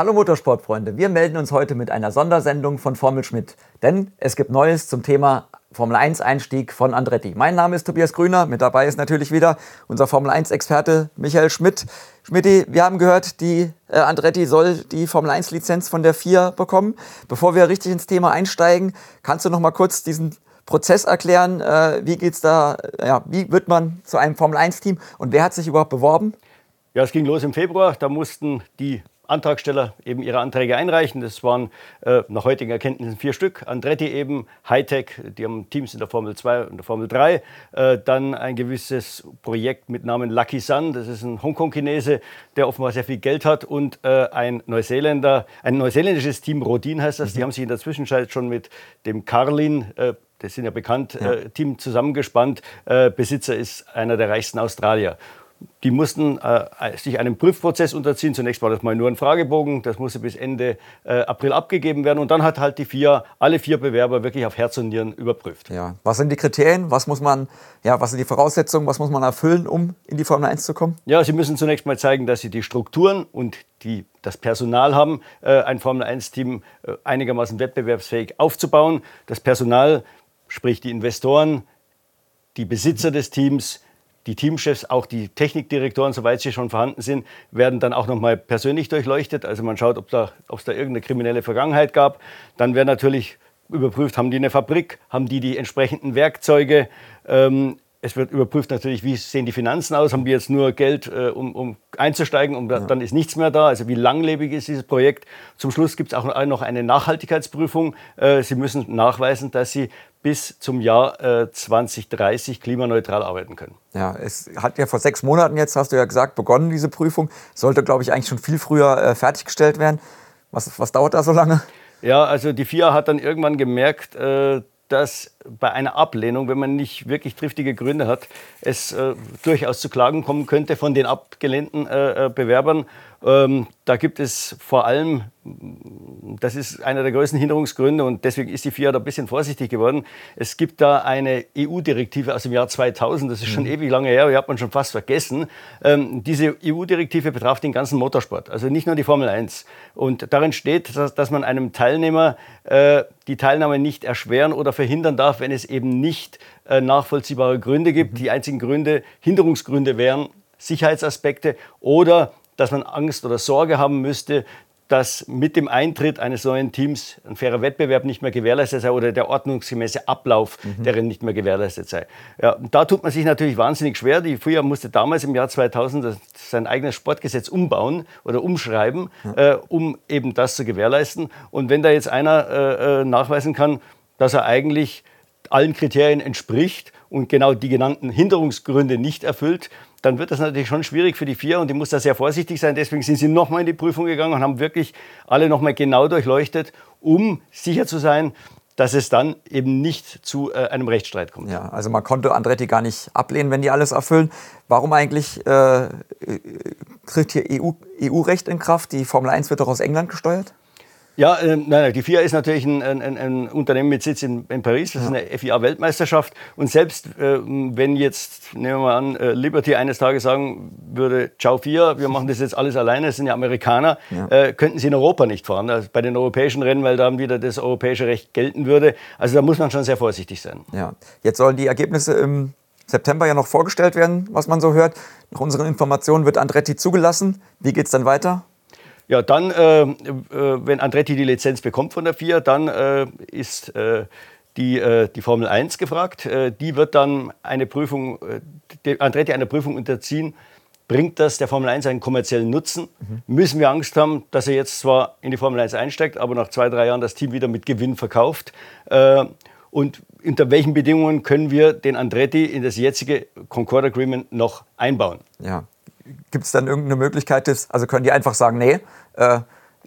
Hallo Motorsportfreunde, wir melden uns heute mit einer Sondersendung von Formel Schmidt, denn es gibt Neues zum Thema Formel 1 Einstieg von Andretti. Mein Name ist Tobias Grüner, mit dabei ist natürlich wieder unser Formel 1 Experte Michael Schmidt. Schmidti, wir haben gehört, die äh, Andretti soll die Formel 1 Lizenz von der FIA bekommen. Bevor wir richtig ins Thema einsteigen, kannst du noch mal kurz diesen Prozess erklären? Äh, wie geht's da? Ja, wie wird man zu einem Formel 1 Team und wer hat sich überhaupt beworben? Ja, es ging los im Februar. Da mussten die Antragsteller eben ihre Anträge einreichen. Das waren äh, nach heutigen Erkenntnissen vier Stück. Andretti eben, Hightech, die haben Teams in der Formel 2 und der Formel 3. Äh, dann ein gewisses Projekt mit Namen Lucky Sun, das ist ein Hongkong-Chinese, der offenbar sehr viel Geld hat. Und äh, ein Neuseeländer, ein neuseeländisches Team, Rodin heißt das, mhm. die haben sich in der Zwischenzeit schon mit dem Carlin, äh, das sind ja bekannt, ja. Äh, Team zusammengespannt. Äh, Besitzer ist einer der reichsten Australier die mussten äh, sich einem Prüfprozess unterziehen. Zunächst war das mal nur ein Fragebogen, das musste bis Ende äh, April abgegeben werden. Und dann hat halt die vier, alle vier Bewerber wirklich auf Herz und Nieren überprüft. Ja. Was sind die Kriterien? Was muss man, ja, was sind die Voraussetzungen? Was muss man erfüllen, um in die Formel 1 zu kommen? Ja, sie müssen zunächst mal zeigen, dass sie die Strukturen und die, das Personal haben, äh, ein Formel 1-Team äh, einigermaßen wettbewerbsfähig aufzubauen. Das Personal, sprich die Investoren, die Besitzer des Teams, die Teamchefs, auch die Technikdirektoren, soweit sie schon vorhanden sind, werden dann auch nochmal persönlich durchleuchtet. Also man schaut, ob da, es da irgendeine kriminelle Vergangenheit gab. Dann wird natürlich überprüft, haben die eine Fabrik, haben die die entsprechenden Werkzeuge. Ähm, es wird überprüft natürlich, wie sehen die Finanzen aus, haben die jetzt nur Geld, äh, um, um, einzusteigen und ja. dann ist nichts mehr da. Also wie langlebig ist dieses Projekt. Zum Schluss gibt es auch noch eine Nachhaltigkeitsprüfung. Äh, sie müssen nachweisen, dass Sie bis zum Jahr äh, 2030 klimaneutral arbeiten können. Ja, es hat ja vor sechs Monaten jetzt, hast du ja gesagt, begonnen, diese Prüfung. Sollte, glaube ich, eigentlich schon viel früher äh, fertiggestellt werden. Was, was dauert da so lange? Ja, also die FIA hat dann irgendwann gemerkt, äh, dass bei einer Ablehnung, wenn man nicht wirklich triftige Gründe hat, es äh, durchaus zu Klagen kommen könnte von den abgelehnten äh, äh Bewerbern. Ähm, da gibt es vor allem, das ist einer der größten Hinderungsgründe und deswegen ist die FIA da ein bisschen vorsichtig geworden. Es gibt da eine EU-Direktive aus dem Jahr 2000, das ist schon mhm. ewig lange her, die hat man schon fast vergessen. Ähm, diese EU-Direktive betraf den ganzen Motorsport, also nicht nur die Formel 1. Und darin steht, dass, dass man einem Teilnehmer äh, die Teilnahme nicht erschweren oder verhindern darf, wenn es eben nicht äh, nachvollziehbare Gründe gibt. Mhm. Die einzigen Gründe, Hinderungsgründe wären Sicherheitsaspekte oder dass man Angst oder Sorge haben müsste, dass mit dem Eintritt eines neuen Teams ein fairer Wettbewerb nicht mehr gewährleistet sei oder der ordnungsgemäße Ablauf mhm. deren nicht mehr gewährleistet sei. Ja, da tut man sich natürlich wahnsinnig schwer. Die FIA musste damals im Jahr 2000 sein eigenes Sportgesetz umbauen oder umschreiben, ja. äh, um eben das zu gewährleisten. Und wenn da jetzt einer äh, äh nachweisen kann, dass er eigentlich allen Kriterien entspricht und genau die genannten Hinderungsgründe nicht erfüllt, dann wird das natürlich schon schwierig für die vier und die muss da sehr vorsichtig sein. Deswegen sind sie nochmal in die Prüfung gegangen und haben wirklich alle nochmal genau durchleuchtet, um sicher zu sein, dass es dann eben nicht zu äh, einem Rechtsstreit kommt. Ja, also man konnte Andretti gar nicht ablehnen, wenn die alles erfüllen. Warum eigentlich äh, tritt hier EU-Recht EU in Kraft? Die Formel 1 wird doch aus England gesteuert? Ja, äh, nein, die FIA ist natürlich ein, ein, ein Unternehmen mit Sitz in, in Paris. Das ja. ist eine FIA-Weltmeisterschaft. Und selbst äh, wenn jetzt, nehmen wir mal an, äh, Liberty eines Tages sagen würde, ciao FIA, wir machen das jetzt alles alleine, das sind ja Amerikaner, ja. Äh, könnten sie in Europa nicht fahren. Also bei den europäischen Rennen, weil dann wieder das europäische Recht gelten würde. Also da muss man schon sehr vorsichtig sein. Ja, jetzt sollen die Ergebnisse im September ja noch vorgestellt werden, was man so hört. Nach unseren Informationen wird Andretti zugelassen. Wie geht es dann weiter? Ja, dann, äh, äh, wenn Andretti die Lizenz bekommt von der FIA, dann äh, ist äh, die, äh, die Formel 1 gefragt. Äh, die wird dann eine Prüfung, Andretti eine Prüfung unterziehen. Bringt das der Formel 1 einen kommerziellen Nutzen? Mhm. Müssen wir Angst haben, dass er jetzt zwar in die Formel 1 einsteigt, aber nach zwei, drei Jahren das Team wieder mit Gewinn verkauft? und unter welchen Bedingungen können wir den Andretti in das jetzige Concord Agreement noch einbauen? Ja, gibt es dann irgendeine Möglichkeit, das, also können die einfach sagen, nee, äh,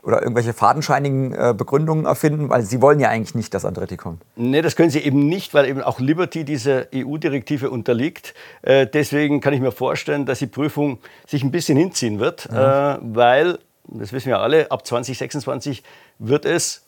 oder irgendwelche fadenscheinigen äh, Begründungen erfinden, weil sie wollen ja eigentlich nicht, dass Andretti kommt. Nee, das können sie eben nicht, weil eben auch Liberty dieser EU-Direktive unterliegt. Äh, deswegen kann ich mir vorstellen, dass die Prüfung sich ein bisschen hinziehen wird, ja. äh, weil, das wissen wir alle, ab 2026 wird es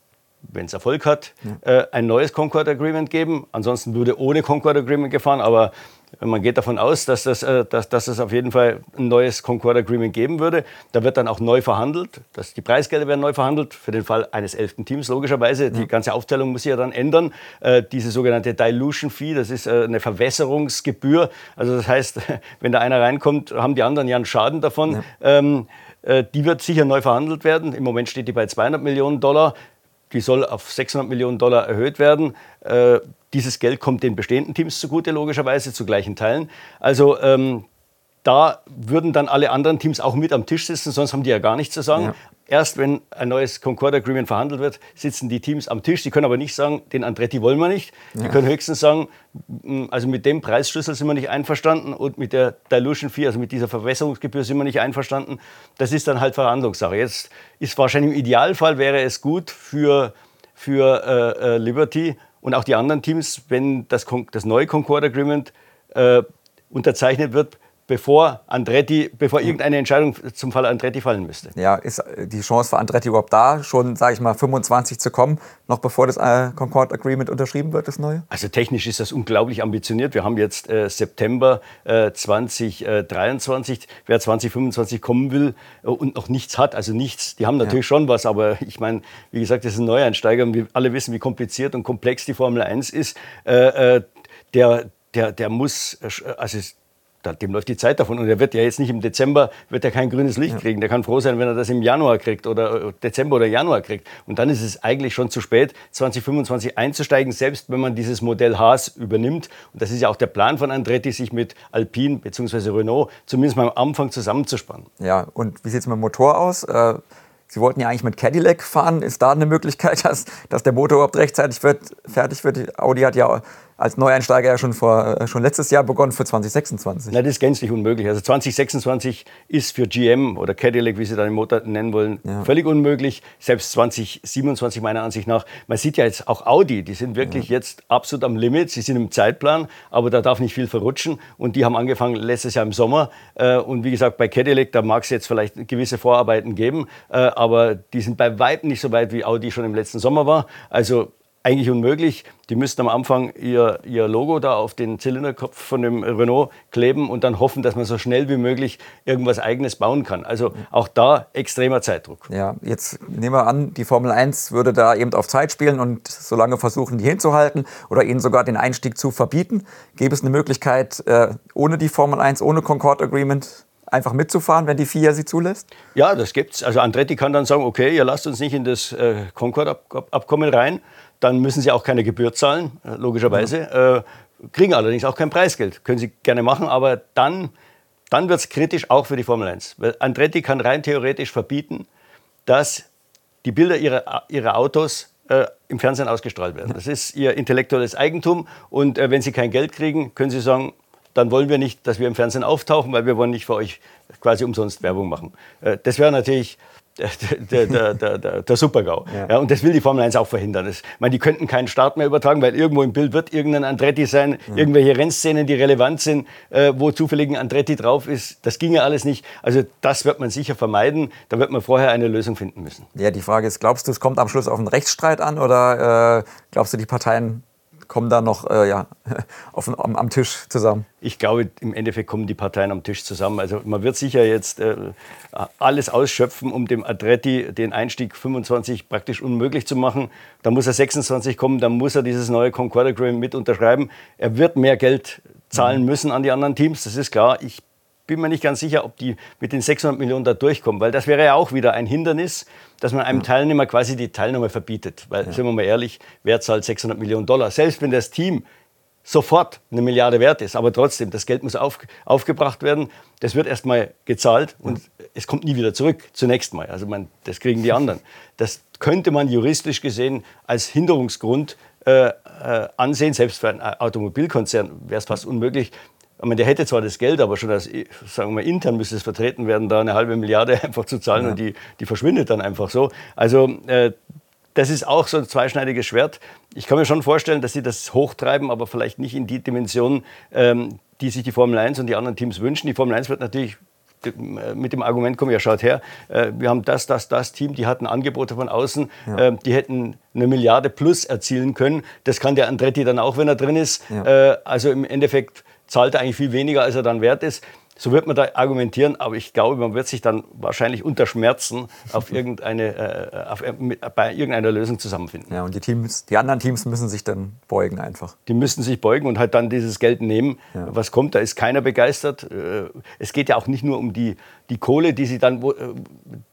wenn es Erfolg hat, ja. äh, ein neues Concord Agreement geben. Ansonsten würde ohne Concord Agreement gefahren, aber man geht davon aus, dass, das, äh, dass, dass es auf jeden Fall ein neues Concord Agreement geben würde. Da wird dann auch neu verhandelt. Das, die Preisgelder werden neu verhandelt, für den Fall eines elften Teams logischerweise. Die ganze Aufteilung muss sich ja dann ändern. Äh, diese sogenannte Dilution Fee, das ist äh, eine Verwässerungsgebühr. Also das heißt, wenn da einer reinkommt, haben die anderen ja einen Schaden davon. Ja. Ähm, äh, die wird sicher neu verhandelt werden. Im Moment steht die bei 200 Millionen Dollar. Die soll auf 600 Millionen Dollar erhöht werden. Äh, dieses Geld kommt den bestehenden Teams zugute, logischerweise, zu gleichen Teilen. Also ähm, da würden dann alle anderen Teams auch mit am Tisch sitzen, sonst haben die ja gar nichts zu sagen. Ja. Erst wenn ein neues Concord Agreement verhandelt wird, sitzen die Teams am Tisch. Die können aber nicht sagen, den Andretti wollen wir nicht. Die ja. können höchstens sagen, also mit dem Preisschlüssel sind wir nicht einverstanden und mit der Dilution Fee, also mit dieser Verwässerungsgebühr sind wir nicht einverstanden. Das ist dann halt Verhandlungssache. Jetzt ist wahrscheinlich im Idealfall wäre es gut für, für äh, äh Liberty und auch die anderen Teams, wenn das, das neue Concord Agreement äh, unterzeichnet wird, bevor Andretti, bevor irgendeine Entscheidung zum Fall Andretti fallen müsste. Ja, ist die Chance für Andretti überhaupt da, schon, sage ich mal, 25 zu kommen, noch bevor das äh, Concord Agreement unterschrieben wird, das neue? Also technisch ist das unglaublich ambitioniert. Wir haben jetzt äh, September äh, 2023. Wer 2025 kommen will äh, und noch nichts hat, also nichts, die haben natürlich ja. schon was, aber ich meine, wie gesagt, das ist ein Neueinsteiger und wir alle wissen, wie kompliziert und komplex die Formel 1 ist. Äh, äh, der, der, der muss, also dem läuft die Zeit davon. Und er wird ja jetzt nicht im Dezember, wird er kein grünes Licht ja. kriegen. Der kann froh sein, wenn er das im Januar kriegt oder äh, Dezember oder Januar kriegt. Und dann ist es eigentlich schon zu spät, 2025 einzusteigen, selbst wenn man dieses Modell Haas übernimmt. Und das ist ja auch der Plan von Andretti, sich mit Alpine bzw. Renault zumindest mal am Anfang zusammenzuspannen. Ja, und wie sieht es mit dem Motor aus? Äh Sie wollten ja eigentlich mit Cadillac fahren. Ist da eine Möglichkeit, dass, dass der Motor überhaupt rechtzeitig wird, fertig wird? Audi hat ja als Neueinsteiger ja schon, vor, äh, schon letztes Jahr begonnen für 2026. Nein, das ist gänzlich unmöglich. Also 2026 ist für GM oder Cadillac, wie sie dann den Motor nennen wollen, ja. völlig unmöglich. Selbst 2027 meiner Ansicht nach. Man sieht ja jetzt auch Audi, die sind wirklich ja. jetzt absolut am Limit. Sie sind im Zeitplan, aber da darf nicht viel verrutschen. Und die haben angefangen letztes Jahr im Sommer. Äh, und wie gesagt, bei Cadillac, da mag es jetzt vielleicht gewisse Vorarbeiten geben, äh, aber die sind bei weitem nicht so weit, wie Audi schon im letzten Sommer war. Also eigentlich unmöglich. Die müssten am Anfang ihr, ihr Logo da auf den Zylinderkopf von dem Renault kleben und dann hoffen, dass man so schnell wie möglich irgendwas Eigenes bauen kann. Also auch da extremer Zeitdruck. Ja, jetzt nehmen wir an, die Formel 1 würde da eben auf Zeit spielen und so lange versuchen, die hinzuhalten oder ihnen sogar den Einstieg zu verbieten. Gäbe es eine Möglichkeit, äh, ohne die Formel 1, ohne Concord Agreement einfach mitzufahren, wenn die FIA sie zulässt? Ja, das gibt's. Also Andretti kann dann sagen, okay, ihr lasst uns nicht in das äh, Concord-Abkommen rein dann müssen sie auch keine Gebühr zahlen, äh, logischerweise. Ja. Äh, kriegen allerdings auch kein Preisgeld. Können sie gerne machen, aber dann, dann wird es kritisch auch für die Formel 1. Weil Andretti kann rein theoretisch verbieten, dass die Bilder ihrer, ihrer Autos äh, im Fernsehen ausgestrahlt werden. Das ist ihr intellektuelles Eigentum und äh, wenn sie kein Geld kriegen, können sie sagen, dann wollen wir nicht, dass wir im Fernsehen auftauchen, weil wir wollen nicht für euch quasi umsonst Werbung machen. Äh, das wäre natürlich der, der, der, der, Supergau. Ja. ja. und das will die Formel 1 auch verhindern. Das, ich meine, die könnten keinen Start mehr übertragen, weil irgendwo im Bild wird irgendein Andretti sein, ja. irgendwelche Rennszenen, die relevant sind, äh, wo zufällig ein Andretti drauf ist. Das ginge alles nicht. Also das wird man sicher vermeiden. Da wird man vorher eine Lösung finden müssen. Ja, die Frage ist, glaubst du, es kommt am Schluss auf einen Rechtsstreit an oder äh, glaubst du, die Parteien kommen da noch äh, ja, auf, am, am, Tisch zusammen? Ich glaube, im Endeffekt kommen die Parteien am Tisch zusammen. Also man wird sicher jetzt äh, alles ausschöpfen, um dem Adretti den Einstieg 25 praktisch unmöglich zu machen. Da muss er 26 kommen, dann muss er dieses neue Concord Agreement mit unterschreiben. Er wird mehr Geld zahlen müssen an die anderen Teams, das ist klar. Ich bin mir nicht ganz sicher, ob die mit den 600 Millionen da durchkommen, weil das wäre ja auch wieder ein Hindernis, dass man einem Teilnehmer quasi die Teilnahme verbietet. Weil, ja. sind wir mal ehrlich, wer zahlt 600 Millionen Dollar? Selbst wenn das Team sofort eine Milliarde wert ist, aber trotzdem, das Geld muss auf, aufgebracht werden, das wird erstmal gezahlt und ja. es kommt nie wieder zurück, zunächst mal. Also man, das kriegen die anderen. Das könnte man juristisch gesehen als Hinderungsgrund äh, äh, ansehen, selbst für einen Automobilkonzern wäre es fast unmöglich, ich meine, der hätte zwar das Geld, aber schon als, sagen wir mal, intern müsste es vertreten werden, da eine halbe Milliarde einfach zu zahlen ja. und die, die verschwindet dann einfach so. Also äh, das ist auch so ein zweischneidiges Schwert. Ich kann mir schon vorstellen, dass sie das hochtreiben, aber vielleicht nicht in die Dimension, ähm, die sich die Formel 1 und die anderen Teams wünschen. Die Formel 1 wird natürlich mit dem Argument kommen, ja schaut her, äh, wir haben das, das, das Team, die hatten Angebote von außen, ja. äh, die hätten eine Milliarde plus erzielen können. Das kann der Andretti dann auch, wenn er drin ist. Ja. Äh, also im Endeffekt zahlt er eigentlich viel weniger, als er dann wert ist. So wird man da argumentieren, aber ich glaube, man wird sich dann wahrscheinlich unter Schmerzen auf irgendeine, äh, auf, äh, bei irgendeiner Lösung zusammenfinden. Ja, und die Teams, die anderen Teams müssen sich dann beugen einfach. Die müssen sich beugen und halt dann dieses Geld nehmen. Ja. Was kommt, da ist keiner begeistert. Äh, es geht ja auch nicht nur um die, die Kohle, die sie dann, äh,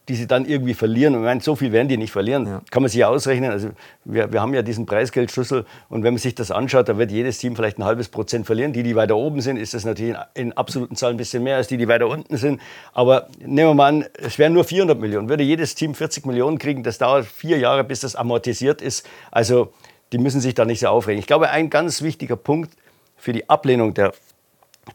die sie dann irgendwie verlieren. Ich meine, so viel werden die nicht verlieren. Ja. Kann man sich ja ausrechnen. Also wir, wir haben ja diesen Preisgeldschlüssel und wenn man sich das anschaut, da wird jedes Team vielleicht ein halbes Prozent verlieren. Die, die weiter oben sind, ist das natürlich in, in absoluten Zahlen ein bisschen mehr als die, die weiter unten sind. Aber nehmen wir mal an, es wären nur 400 Millionen. Würde jedes Team 40 Millionen kriegen, das dauert vier Jahre, bis das amortisiert ist. Also die müssen sich da nicht so aufregen. Ich glaube, ein ganz wichtiger Punkt für die Ablehnung der,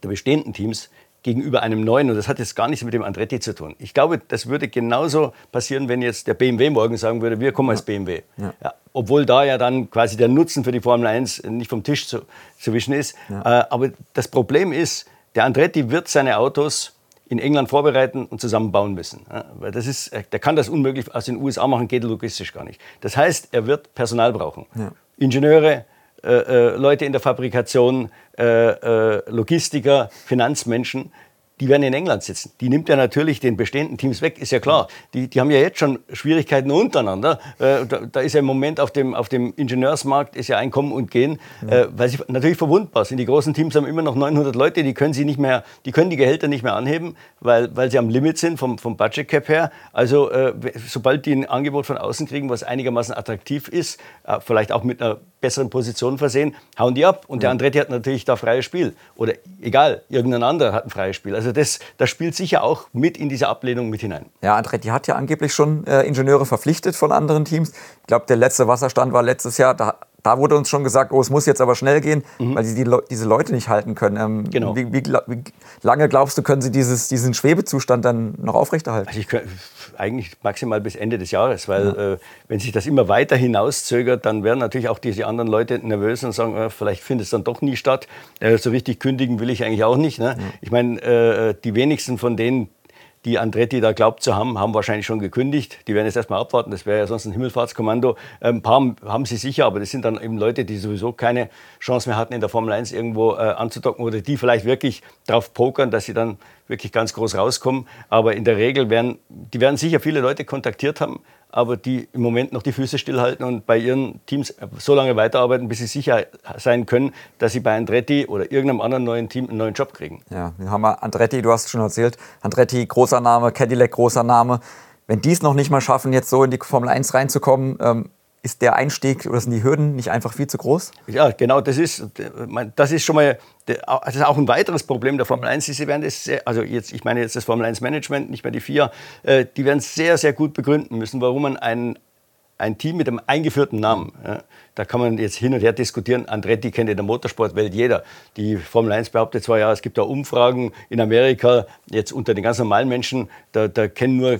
der bestehenden Teams gegenüber einem neuen. Und das hat jetzt gar nichts mit dem Andretti zu tun. Ich glaube, das würde genauso passieren, wenn jetzt der BMW morgen sagen würde, wir kommen als BMW. Ja. Ja, obwohl da ja dann quasi der Nutzen für die Formel 1 nicht vom Tisch zu, zu wischen ist. Ja. Äh, aber das Problem ist, der Andretti wird seine Autos in England vorbereiten und zusammenbauen müssen. Weil das ist, der kann das unmöglich aus den USA machen, geht logistisch gar nicht. Das heißt, er wird Personal brauchen. Ingenieure, äh, äh, Leute in der Fabrikation, äh, äh, Logistiker, Finanzmenschen, die werden in England sitzen. Die nimmt er natürlich den bestehenden Teams weg, ist ja klar. Die, die haben ja jetzt schon Schwierigkeiten untereinander. Äh, da, da, ist ja im Moment auf dem, auf dem Ingenieursmarkt ist ja Einkommen und Gehen, ja. äh, weil sie natürlich verwundbar sind. Die großen Teams haben immer noch 900 Leute, die können sie nicht mehr, die können die Gehälter nicht mehr anheben, weil, weil sie am Limit sind vom, vom Budget Cap her. Also äh, sobald die ein Angebot von außen kriegen, was einigermaßen attraktiv ist, äh, vielleicht auch mit einer besseren Position versehen, hauen die ab. Und der Andretti hat natürlich da freies Spiel. Oder egal, irgendein anderer hat ein freies Spiel. Also das, das spielt sicher auch mit in diese Ablehnung mit hinein. Ja, Andretti hat ja angeblich schon äh, Ingenieure verpflichtet von anderen Teams. Ich glaube, der letzte Wasserstand war letztes Jahr. Da da wurde uns schon gesagt, oh, es muss jetzt aber schnell gehen, mhm. weil sie die Le diese Leute nicht halten können. Ähm, genau. Wie, wie, wie, lange glaubst du, können sie dieses, diesen Schwebezustand dann noch aufrechterhalten? Also ich eigentlich maximal bis Ende des Jahres, weil ja. äh, wenn sich das immer weiter hinauszögert, dann werden natürlich auch diese anderen Leute nervös und sagen, äh, vielleicht findet es dann doch nie statt. Äh, so richtig kündigen will ich eigentlich auch nicht. Ne? Ja. Ich meine, äh, die wenigsten von denen, die Andretti da glaubt zu haben, haben wahrscheinlich schon gekündigt. Die werden jetzt erstmal abwarten, das wäre ja sonst ein Himmelfahrtskommando. Ähm, ein paar haben sie sicher, aber das sind dann eben Leute, die sowieso keine Chance mehr hatten, in der Formel 1 irgendwo äh, anzudocken oder die vielleicht wirklich darauf pokern, dass sie dann wirklich ganz groß rauskommen. Aber in der Regel werden, die werden sicher viele Leute kontaktiert haben, aber die im Moment noch die Füße stillhalten und bei ihren Teams so lange weiterarbeiten, bis sie sicher sein können, dass sie bei Andretti oder irgendeinem anderen neuen Team einen neuen Job kriegen. Ja, wir haben Andretti, du hast es schon erzählt, Andretti, großer Name, Cadillac, großer Name. Wenn die es noch nicht mal schaffen, jetzt so in die Formel 1 reinzukommen, ähm, ist der Einstieg oder sind die Hürden nicht einfach viel zu groß? Ja, genau, das ist, das ist schon mal das ist auch ein weiteres Problem der Formel 1. Sie werden das sehr, also jetzt, ich meine jetzt das Formel 1 Management, nicht mehr die vier, äh, die werden sehr, sehr gut begründen müssen, warum man einen ein Team mit einem eingeführten Namen. Ja, da kann man jetzt hin und her diskutieren. Andretti kennt in der Motorsportwelt jeder. Die Formel 1 behauptet zwar, ja, es gibt da Umfragen in Amerika, jetzt unter den ganz normalen Menschen, da, da kennen nur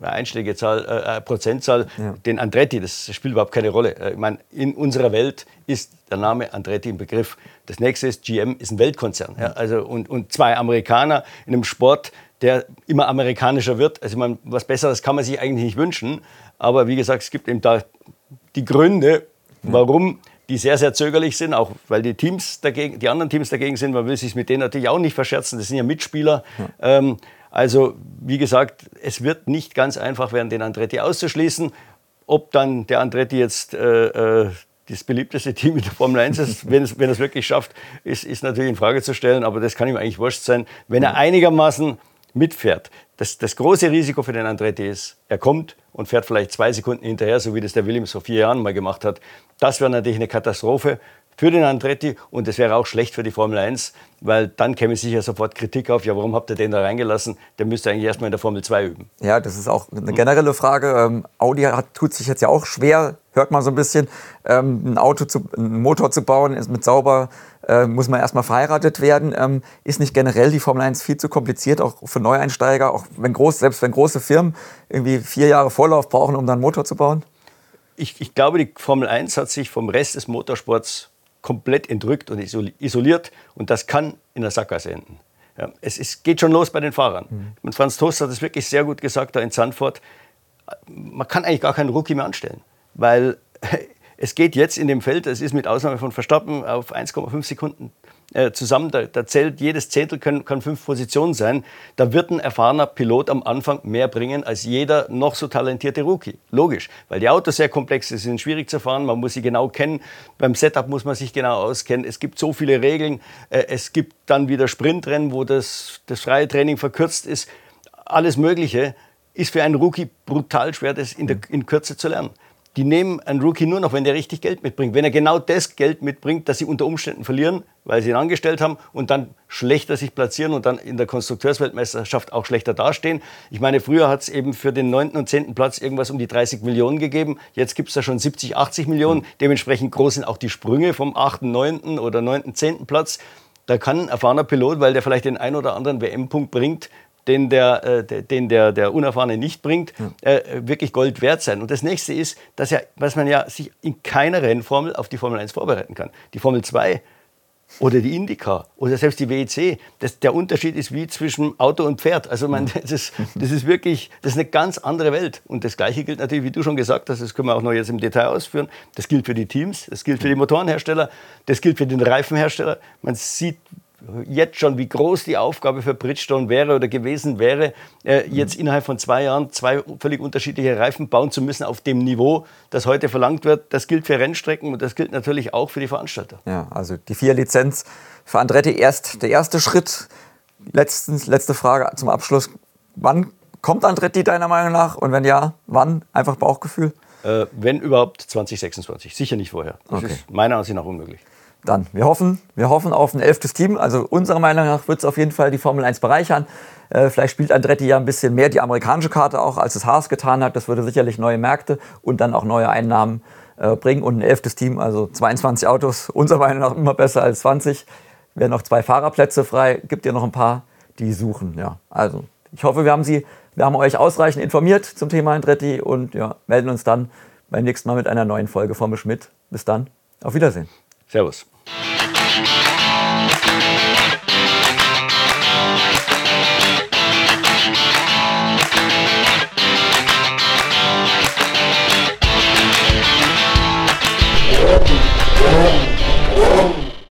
eine einschlägige Zahl, äh, Prozentzahl ja. den Andretti. Das spielt überhaupt keine Rolle. Äh, ich meine, in unserer Welt ist der Name Andretti im Begriff. Das nächste ist, GM ist ein Weltkonzern. Ja, also, und, und zwei Amerikaner in einem Sport, der immer amerikanischer wird. Also ich meine, was Besseres kann man sich eigentlich nicht wünschen. Aber wie gesagt, es gibt eben da die Gründe, warum die sehr, sehr zögerlich sind, auch weil die Teams dagegen, die anderen Teams dagegen sind. Man will sich mit denen natürlich auch nicht verscherzen. Das sind ja Mitspieler. Ja. Ähm, also, wie gesagt, es wird nicht ganz einfach werden, den Andretti auszuschließen. Ob dann der Andretti jetzt äh, äh, das beliebteste Team in der Formel 1 ist, wenn es, wenn es wirklich schafft, ist, ist natürlich in Frage zu stellen. Aber das kann ihm eigentlich wurscht sein, wenn er einigermaßen mitfährt. Das, das große Risiko für den Andretti ist, er kommt und fährt vielleicht zwei Sekunden hinterher, so wie das der Williams vor vier Jahren mal gemacht hat. Das wäre natürlich eine Katastrophe für den Andretti und es wäre auch schlecht für die Formel 1, weil dann käme sicher sofort Kritik auf, ja, warum habt ihr den da reingelassen? Der müsste eigentlich erstmal in der Formel 2 üben. Ja, das ist auch eine generelle Frage. Ähm, Audi hat, tut sich jetzt ja auch schwer, hört man so ein bisschen, ähm, ein Auto zu, einen Motor zu bauen, ist mit sauber, äh, muss man erstmal verheiratet werden. Ähm, ist nicht generell die Formel 1 viel zu kompliziert, auch für Neueinsteiger, auch wenn groß, selbst wenn große Firmen irgendwie vier Jahre Vorlauf brauchen, um dann einen Motor zu bauen? Ich, ich glaube, die Formel 1 hat sich vom Rest des Motorsports komplett entrückt und isoliert und das kann in der Sackgasse enden. Ja, es ist, geht schon los bei den Fahrern. Mhm. Und Franz Toast hat es wirklich sehr gut gesagt da in Zandvoort. Man kann eigentlich gar keinen Rookie mehr anstellen, weil es geht jetzt in dem Feld, es ist mit Ausnahme von Verstappen auf 1,5 Sekunden äh, zusammen, da, da, zählt jedes Zehntel können, kann fünf Positionen sein. Da wird ein erfahrener Pilot am Anfang mehr bringen als jeder noch so talentierte Rookie. Logisch, weil die Autos sehr komplex sind, sind schwierig zu fahren, man muss sie genau kennen. Beim Setup muss man sich genau auskennen. Es gibt so viele Regeln. Äh, es gibt dann wieder Sprintrennen, wo das, das freie Training verkürzt ist. Alles Mögliche ist für einen Rookie brutal schwer, das in, der, in Kürze zu lernen die nehmen einen Rookie nur noch, wenn der richtig Geld mitbringt. Wenn er genau das Geld mitbringt, das sie unter Umständen verlieren, weil sie ihn angestellt haben und dann schlechter sich platzieren und dann in der Konstrukteursweltmeisterschaft auch schlechter dastehen. Ich meine, früher hat es eben für den 9. und 10. Platz irgendwas um die 30 Millionen gegeben. Jetzt gibt es da schon 70, 80 Millionen. Dementsprechend groß sind auch die Sprünge vom 8., 9. oder 9., 10. Platz. Da kann ein erfahrener Pilot, weil der vielleicht den ein oder anderen WM-Punkt bringt, den der, äh, den der, der Unerfahrene nicht bringt, äh, wirklich Gold wert sein. Und das nächste ist, dass, ja, was man ja sich in keiner Rennformel auf die Formel 1 vorbereiten kann. Die Formel 2 oder die Indica oder selbst die WEC. Das, der Unterschied ist wie zwischen Auto und Pferd. Also man, das, ist, das ist wirklich, das ist eine ganz andere Welt. Und das Gleiche gilt natürlich, wie du schon gesagt hast, das können wir auch noch jetzt im Detail ausführen. Das gilt für die Teams, das gilt für die Motorenhersteller, das gilt für den Reifenhersteller. Man sieht, jetzt schon, wie groß die Aufgabe für Bridgestone wäre oder gewesen wäre, äh, jetzt mhm. innerhalb von zwei Jahren zwei völlig unterschiedliche Reifen bauen zu müssen auf dem Niveau, das heute verlangt wird. Das gilt für Rennstrecken und das gilt natürlich auch für die Veranstalter. Ja, also die vier Lizenz für Andretti erst der erste Schritt. Letztens, letzte Frage zum Abschluss. Wann kommt Andretti deiner Meinung nach? Und wenn ja, wann? Einfach Bauchgefühl? Äh, wenn überhaupt 2026. Sicher nicht vorher. Das okay. ist meiner Ansicht nach unmöglich dann. Wir hoffen, wir hoffen auf ein elftes Team. Also unserer Meinung nach wird es auf jeden Fall die Formel 1 bereichern. Äh, vielleicht spielt Andretti ja ein bisschen mehr die amerikanische Karte auch, als es Haas getan hat. Das würde sicherlich neue Märkte und dann auch neue Einnahmen äh, bringen. Und ein elftes Team, also 22 Autos, unserer Meinung nach immer besser als 20. Wären noch zwei Fahrerplätze frei. Gibt ja noch ein paar, die suchen. Ja, also ich hoffe, wir haben Sie, wir haben euch ausreichend informiert zum Thema Andretti und ja, melden uns dann beim nächsten Mal mit einer neuen Folge Formel Schmidt. Bis dann, auf Wiedersehen. Servus.